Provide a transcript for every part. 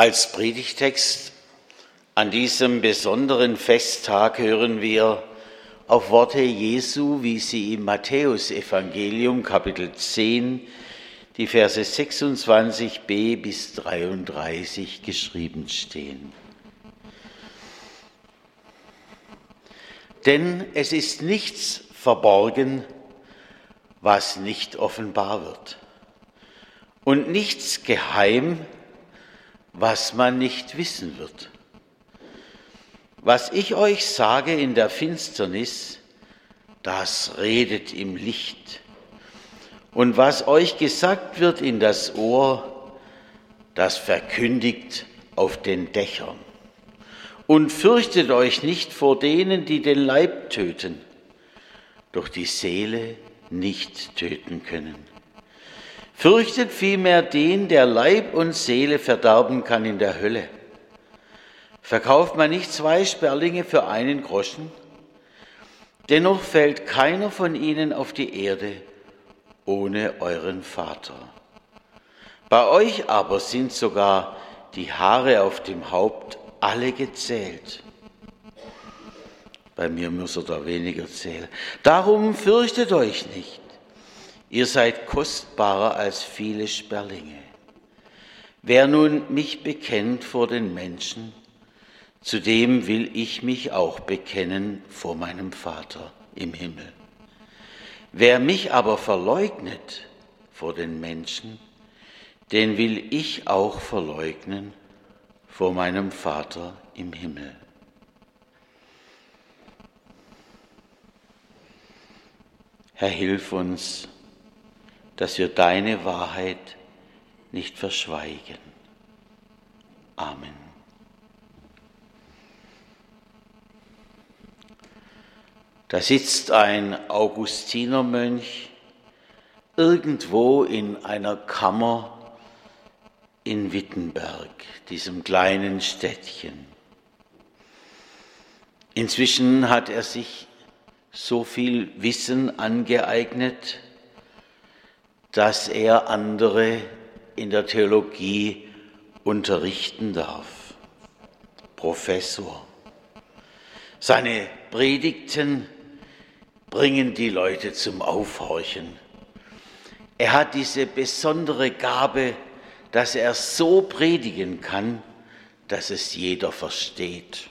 Als Predigtext an diesem besonderen Festtag hören wir auf Worte Jesu, wie sie im Matthäusevangelium Kapitel 10, die Verse 26b bis 33 geschrieben stehen. Denn es ist nichts verborgen, was nicht offenbar wird, und nichts geheim, was man nicht wissen wird. Was ich euch sage in der Finsternis, das redet im Licht. Und was euch gesagt wird in das Ohr, das verkündigt auf den Dächern. Und fürchtet euch nicht vor denen, die den Leib töten, doch die Seele nicht töten können. Fürchtet vielmehr den, der Leib und Seele verderben kann in der Hölle. Verkauft man nicht zwei Sperlinge für einen Groschen? Dennoch fällt keiner von ihnen auf die Erde ohne euren Vater. Bei euch aber sind sogar die Haare auf dem Haupt alle gezählt. Bei mir muss er da weniger zählen. Darum fürchtet euch nicht. Ihr seid kostbarer als viele Sperlinge. Wer nun mich bekennt vor den Menschen, zu dem will ich mich auch bekennen vor meinem Vater im Himmel. Wer mich aber verleugnet vor den Menschen, den will ich auch verleugnen vor meinem Vater im Himmel. Herr, hilf uns, dass wir deine Wahrheit nicht verschweigen. Amen. Da sitzt ein Augustinermönch irgendwo in einer Kammer in Wittenberg, diesem kleinen Städtchen. Inzwischen hat er sich so viel Wissen angeeignet, dass er andere in der Theologie unterrichten darf. Professor. Seine Predigten bringen die Leute zum Aufhorchen. Er hat diese besondere Gabe, dass er so predigen kann, dass es jeder versteht.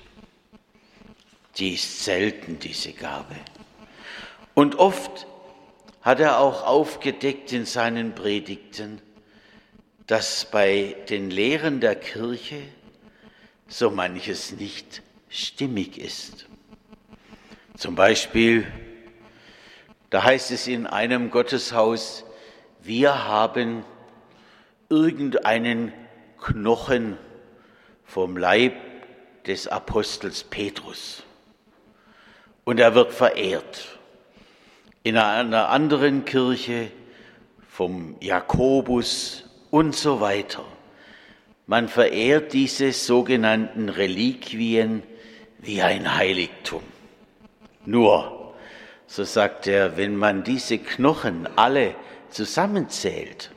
Die ist selten, diese Gabe. Und oft hat er auch aufgedeckt in seinen Predigten, dass bei den Lehren der Kirche so manches nicht stimmig ist. Zum Beispiel, da heißt es in einem Gotteshaus, wir haben irgendeinen Knochen vom Leib des Apostels Petrus und er wird verehrt in einer anderen Kirche vom Jakobus und so weiter. Man verehrt diese sogenannten Reliquien wie ein Heiligtum. Nur, so sagt er, wenn man diese Knochen alle zusammenzählt,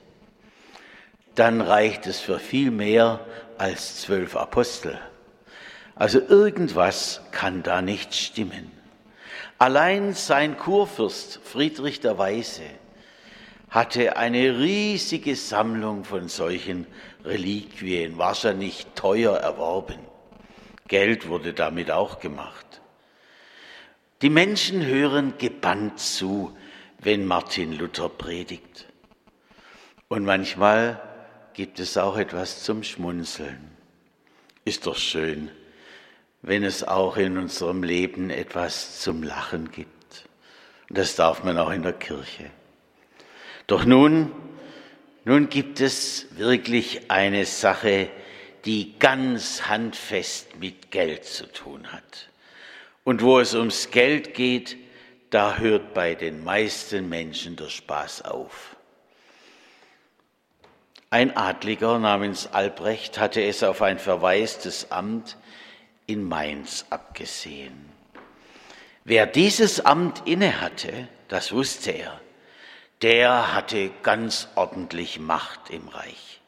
dann reicht es für viel mehr als zwölf Apostel. Also irgendwas kann da nicht stimmen. Allein sein Kurfürst Friedrich der Weise hatte eine riesige Sammlung von solchen Reliquien, wahrscheinlich teuer erworben. Geld wurde damit auch gemacht. Die Menschen hören gebannt zu, wenn Martin Luther predigt. Und manchmal gibt es auch etwas zum Schmunzeln. Ist doch schön, wenn es auch in unserem Leben etwas zum Lachen gibt. Und das darf man auch in der Kirche. Doch nun, nun gibt es wirklich eine Sache, die ganz handfest mit Geld zu tun hat. Und wo es ums Geld geht, da hört bei den meisten Menschen der Spaß auf. Ein Adliger namens Albrecht hatte es auf ein verwaistes Amt in Mainz abgesehen. Wer dieses Amt innehatte, das wusste er, der hatte ganz ordentlich Macht im Reich.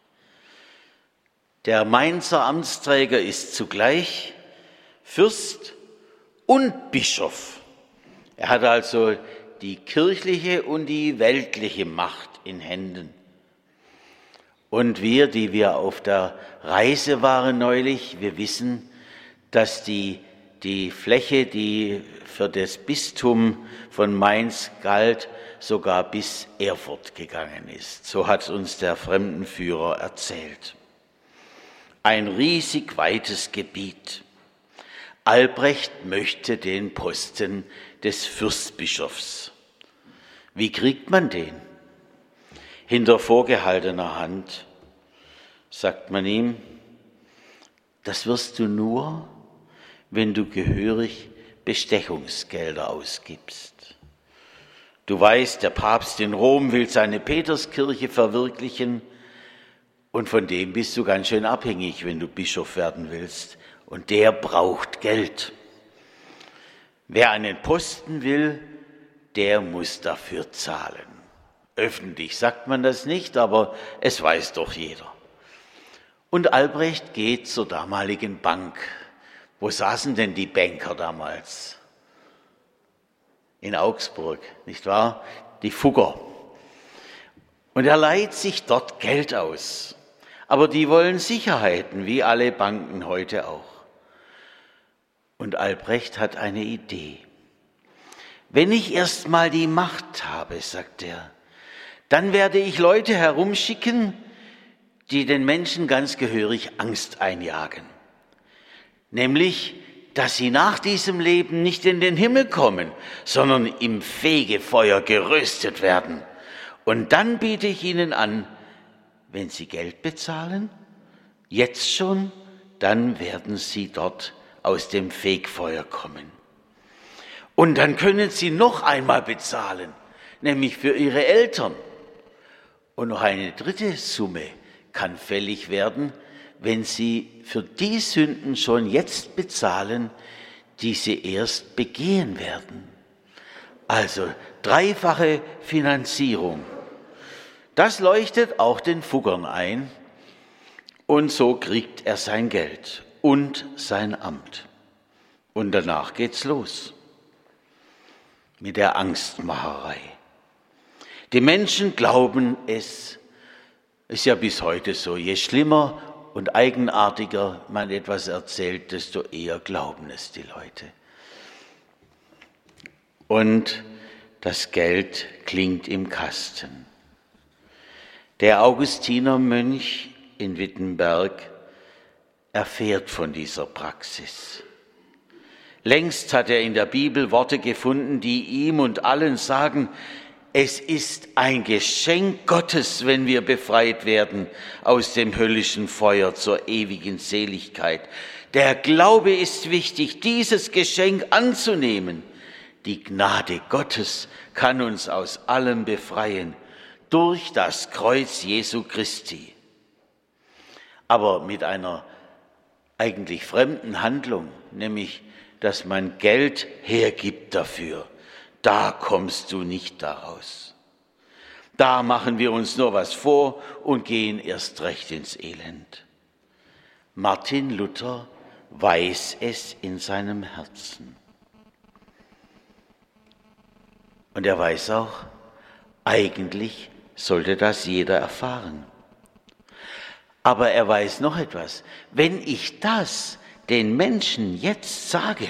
Der Mainzer Amtsträger ist zugleich Fürst und Bischof. Er hat also die kirchliche und die weltliche Macht in Händen. Und wir, die wir auf der Reise waren neulich, wir wissen, dass die, die Fläche, die für das Bistum von Mainz galt, sogar bis Erfurt gegangen ist. So hat uns der Fremdenführer erzählt. Ein riesig weites Gebiet. Albrecht möchte den Posten des Fürstbischofs. Wie kriegt man den? Hinter vorgehaltener Hand sagt man ihm, das wirst du nur, wenn du gehörig Bestechungsgelder ausgibst. Du weißt, der Papst in Rom will seine Peterskirche verwirklichen und von dem bist du ganz schön abhängig, wenn du Bischof werden willst. Und der braucht Geld. Wer einen Posten will, der muss dafür zahlen. Öffentlich sagt man das nicht, aber es weiß doch jeder. Und Albrecht geht zur damaligen Bank. Wo saßen denn die Banker damals? In Augsburg, nicht wahr? Die Fugger. Und er leiht sich dort Geld aus. Aber die wollen Sicherheiten, wie alle Banken heute auch. Und Albrecht hat eine Idee. Wenn ich erst mal die Macht habe, sagt er, dann werde ich Leute herumschicken, die den Menschen ganz gehörig Angst einjagen. Nämlich, dass sie nach diesem Leben nicht in den Himmel kommen, sondern im Fegefeuer geröstet werden. Und dann biete ich ihnen an, wenn sie Geld bezahlen, jetzt schon, dann werden sie dort aus dem Fegfeuer kommen. Und dann können sie noch einmal bezahlen, nämlich für ihre Eltern. Und noch eine dritte Summe kann fällig werden, wenn sie für die Sünden schon jetzt bezahlen, die sie erst begehen werden. Also dreifache Finanzierung. Das leuchtet auch den Fuggern ein und so kriegt er sein Geld und sein Amt. Und danach geht's los mit der Angstmacherei. Die Menschen glauben es, ist ja bis heute so, je schlimmer und eigenartiger man etwas erzählt, desto eher glauben es die Leute. Und das Geld klingt im Kasten. Der Augustinermönch in Wittenberg erfährt von dieser Praxis. Längst hat er in der Bibel Worte gefunden, die ihm und allen sagen, es ist ein Geschenk Gottes, wenn wir befreit werden aus dem höllischen Feuer zur ewigen Seligkeit. Der Glaube ist wichtig, dieses Geschenk anzunehmen. Die Gnade Gottes kann uns aus allem befreien durch das Kreuz Jesu Christi. Aber mit einer eigentlich fremden Handlung, nämlich dass man Geld hergibt dafür da kommst du nicht daraus. Da machen wir uns nur was vor und gehen erst recht ins Elend. Martin Luther weiß es in seinem Herzen. Und er weiß auch, eigentlich sollte das jeder erfahren. Aber er weiß noch etwas. Wenn ich das den Menschen jetzt sage,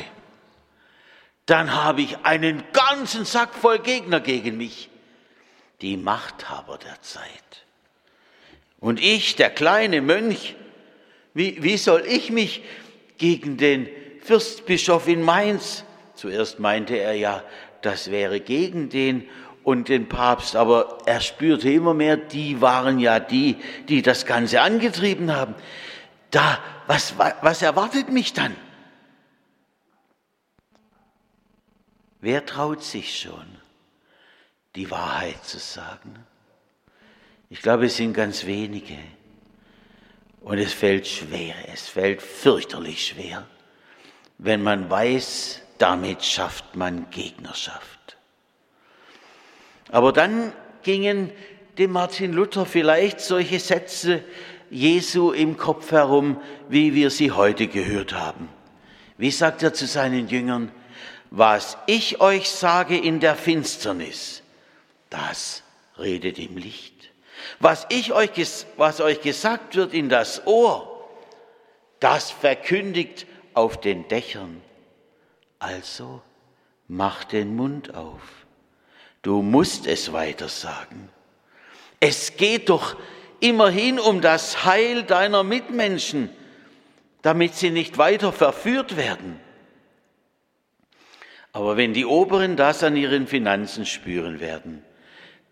dann habe ich einen ganzen Sack voll Gegner gegen mich, die Machthaber der Zeit. Und ich, der kleine Mönch, wie, wie soll ich mich gegen den Fürstbischof in Mainz, zuerst meinte er ja, das wäre gegen den und den Papst, aber er spürte immer mehr, die waren ja die, die das Ganze angetrieben haben. Da, was, was erwartet mich dann? Wer traut sich schon, die Wahrheit zu sagen? Ich glaube, es sind ganz wenige. Und es fällt schwer, es fällt fürchterlich schwer, wenn man weiß, damit schafft man Gegnerschaft. Aber dann gingen dem Martin Luther vielleicht solche Sätze Jesu im Kopf herum, wie wir sie heute gehört haben. Wie sagt er zu seinen Jüngern? Was ich euch sage in der Finsternis, das redet im Licht. Was, ich euch, was euch gesagt wird in das Ohr, das verkündigt auf den Dächern. Also mach den Mund auf. Du musst es weiter sagen. Es geht doch immerhin um das Heil deiner Mitmenschen, damit sie nicht weiter verführt werden. Aber wenn die Oberen das an ihren Finanzen spüren werden,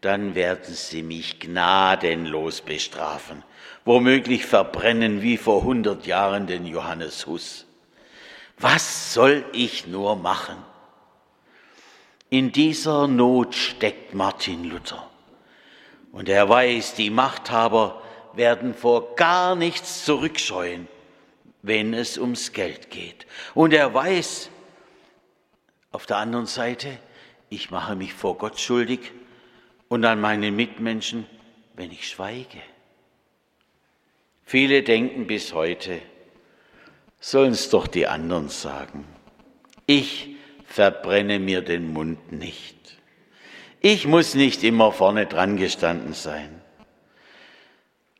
dann werden sie mich gnadenlos bestrafen, womöglich verbrennen wie vor hundert Jahren den Johannes Huss. Was soll ich nur machen? In dieser Not steckt Martin Luther. Und er weiß, die Machthaber werden vor gar nichts zurückscheuen, wenn es ums Geld geht. Und er weiß, auf der anderen Seite, ich mache mich vor Gott schuldig und an meine Mitmenschen, wenn ich schweige. Viele denken bis heute, sollen es doch die anderen sagen. Ich verbrenne mir den Mund nicht. Ich muss nicht immer vorne dran gestanden sein.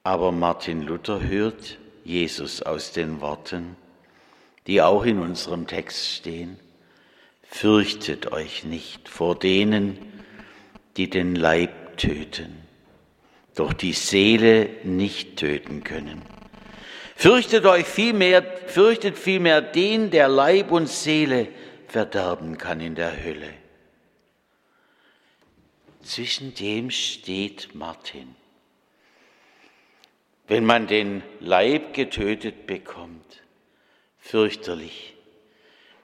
Aber Martin Luther hört Jesus aus den Worten, die auch in unserem Text stehen. Fürchtet euch nicht vor denen, die den Leib töten, doch die Seele nicht töten können. Fürchtet euch vielmehr, fürchtet vielmehr den, der Leib und Seele verderben kann in der Hölle. Zwischen dem steht Martin. Wenn man den Leib getötet bekommt, fürchterlich.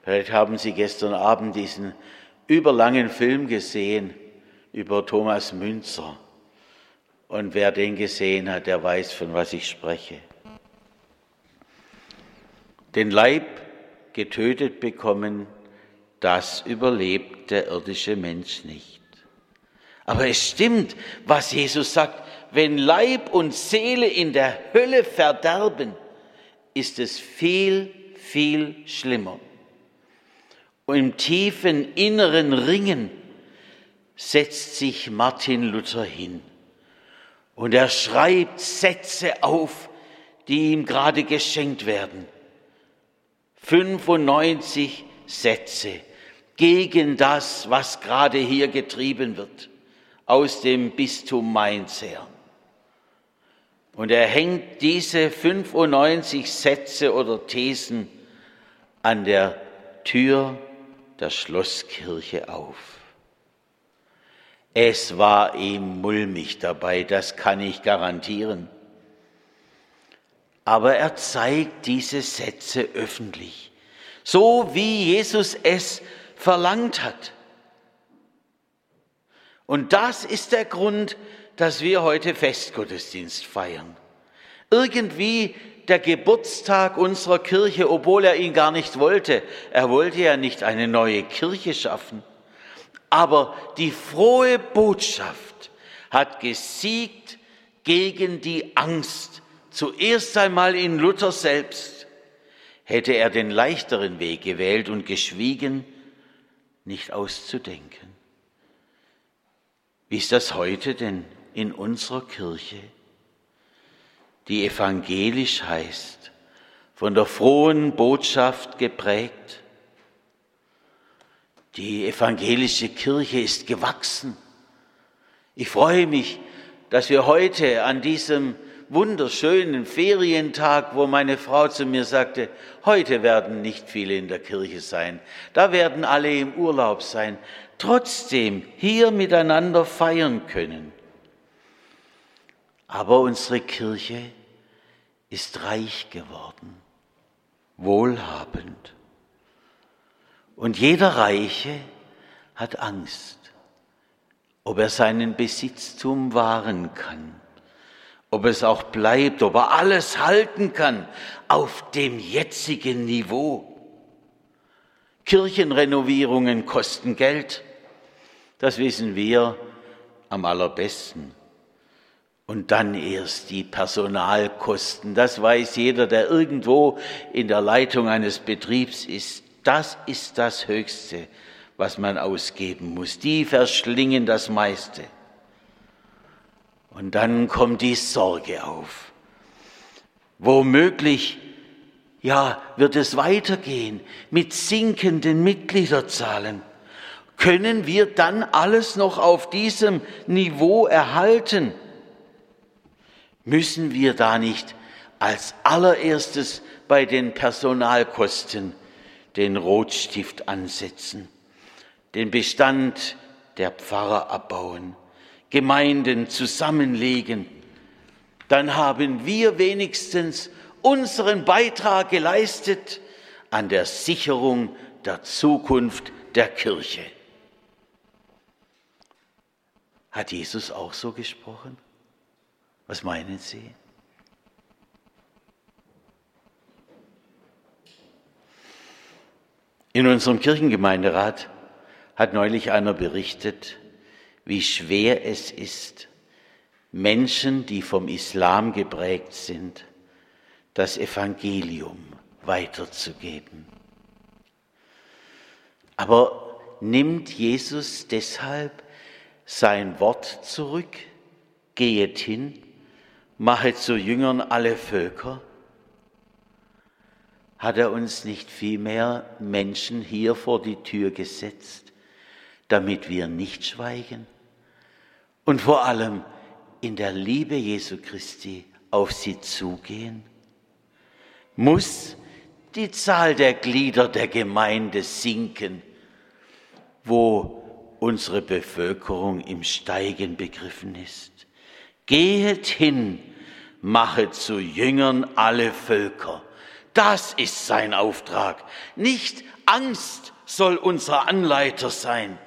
Vielleicht haben Sie gestern Abend diesen überlangen Film gesehen über Thomas Münzer. Und wer den gesehen hat, der weiß, von was ich spreche. Den Leib getötet bekommen, das überlebt der irdische Mensch nicht. Aber es stimmt, was Jesus sagt, wenn Leib und Seele in der Hölle verderben, ist es viel, viel schlimmer. Und im tiefen inneren Ringen setzt sich Martin Luther hin und er schreibt Sätze auf, die ihm gerade geschenkt werden. 95 Sätze gegen das, was gerade hier getrieben wird, aus dem Bistum Mainz her. Und er hängt diese 95 Sätze oder Thesen an der Tür der Schlosskirche auf. Es war ihm mulmig dabei, das kann ich garantieren. Aber er zeigt diese Sätze öffentlich, so wie Jesus es verlangt hat. Und das ist der Grund, dass wir heute Festgottesdienst feiern. Irgendwie der Geburtstag unserer Kirche, obwohl er ihn gar nicht wollte. Er wollte ja nicht eine neue Kirche schaffen. Aber die frohe Botschaft hat gesiegt gegen die Angst, zuerst einmal in Luther selbst. Hätte er den leichteren Weg gewählt und geschwiegen, nicht auszudenken. Wie ist das heute denn in unserer Kirche, die evangelisch heißt, von der frohen Botschaft geprägt? Die evangelische Kirche ist gewachsen. Ich freue mich, dass wir heute an diesem wunderschönen Ferientag, wo meine Frau zu mir sagte, heute werden nicht viele in der Kirche sein, da werden alle im Urlaub sein, trotzdem hier miteinander feiern können. Aber unsere Kirche ist reich geworden, wohlhabend. Und jeder Reiche hat Angst, ob er seinen Besitztum wahren kann ob es auch bleibt, ob er alles halten kann auf dem jetzigen Niveau. Kirchenrenovierungen kosten Geld, das wissen wir am allerbesten. Und dann erst die Personalkosten. Das weiß jeder, der irgendwo in der Leitung eines Betriebs ist. Das ist das Höchste, was man ausgeben muss. Die verschlingen das meiste. Und dann kommt die Sorge auf. Womöglich, ja, wird es weitergehen mit sinkenden Mitgliederzahlen. Können wir dann alles noch auf diesem Niveau erhalten? Müssen wir da nicht als allererstes bei den Personalkosten den Rotstift ansetzen, den Bestand der Pfarrer abbauen, Gemeinden zusammenlegen, dann haben wir wenigstens unseren Beitrag geleistet an der Sicherung der Zukunft der Kirche. Hat Jesus auch so gesprochen? Was meinen Sie? In unserem Kirchengemeinderat hat neulich einer berichtet, wie schwer es ist, Menschen, die vom Islam geprägt sind, das Evangelium weiterzugeben. Aber nimmt Jesus deshalb sein Wort zurück? Gehet hin mache zu Jüngern alle Völker? Hat er uns nicht vielmehr Menschen hier vor die Tür gesetzt, damit wir nicht schweigen und vor allem in der Liebe Jesu Christi auf sie zugehen? Muss die Zahl der Glieder der Gemeinde sinken, wo unsere Bevölkerung im Steigen begriffen ist? Gehet hin, machet zu Jüngern alle Völker. Das ist sein Auftrag. Nicht Angst soll unser Anleiter sein,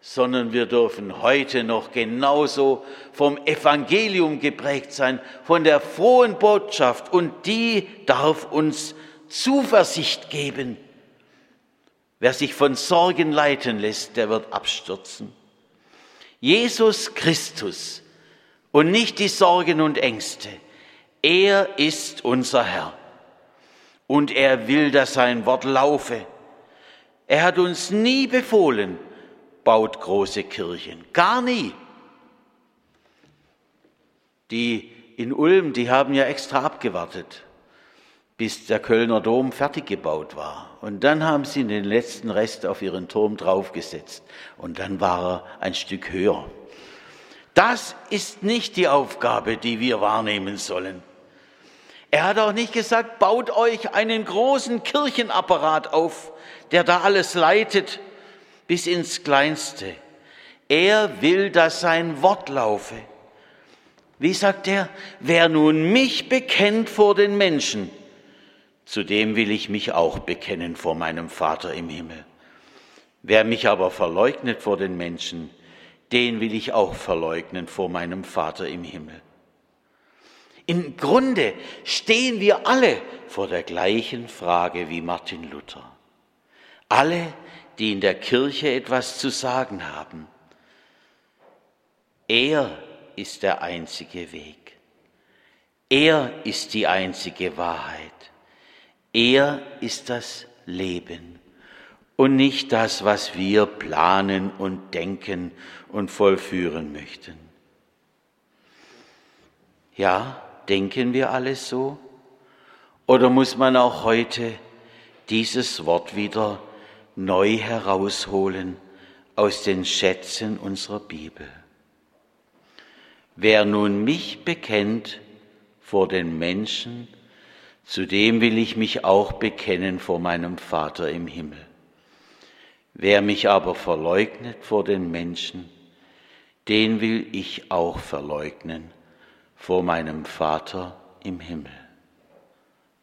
sondern wir dürfen heute noch genauso vom Evangelium geprägt sein, von der frohen Botschaft und die darf uns Zuversicht geben. Wer sich von Sorgen leiten lässt, der wird abstürzen. Jesus Christus und nicht die Sorgen und Ängste. Er ist unser Herr und er will, dass sein Wort laufe. Er hat uns nie befohlen, baut große Kirchen, gar nie. Die in Ulm, die haben ja extra abgewartet, bis der Kölner Dom fertig gebaut war. Und dann haben sie den letzten Rest auf ihren Turm draufgesetzt. Und dann war er ein Stück höher. Das ist nicht die Aufgabe, die wir wahrnehmen sollen. Er hat auch nicht gesagt, baut euch einen großen Kirchenapparat auf, der da alles leitet bis ins Kleinste. Er will, dass sein Wort laufe. Wie sagt er, wer nun mich bekennt vor den Menschen, zu dem will ich mich auch bekennen vor meinem Vater im Himmel. Wer mich aber verleugnet vor den Menschen, den will ich auch verleugnen vor meinem Vater im Himmel. Im Grunde stehen wir alle vor der gleichen Frage wie Martin Luther. Alle, die in der Kirche etwas zu sagen haben. Er ist der einzige Weg. Er ist die einzige Wahrheit. Er ist das Leben und nicht das, was wir planen und denken und vollführen möchten. Ja, denken wir alles so? Oder muss man auch heute dieses Wort wieder neu herausholen aus den Schätzen unserer Bibel? Wer nun mich bekennt vor den Menschen, zu dem will ich mich auch bekennen vor meinem Vater im Himmel. Wer mich aber verleugnet vor den Menschen, den will ich auch verleugnen vor meinem Vater im Himmel.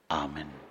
Amen.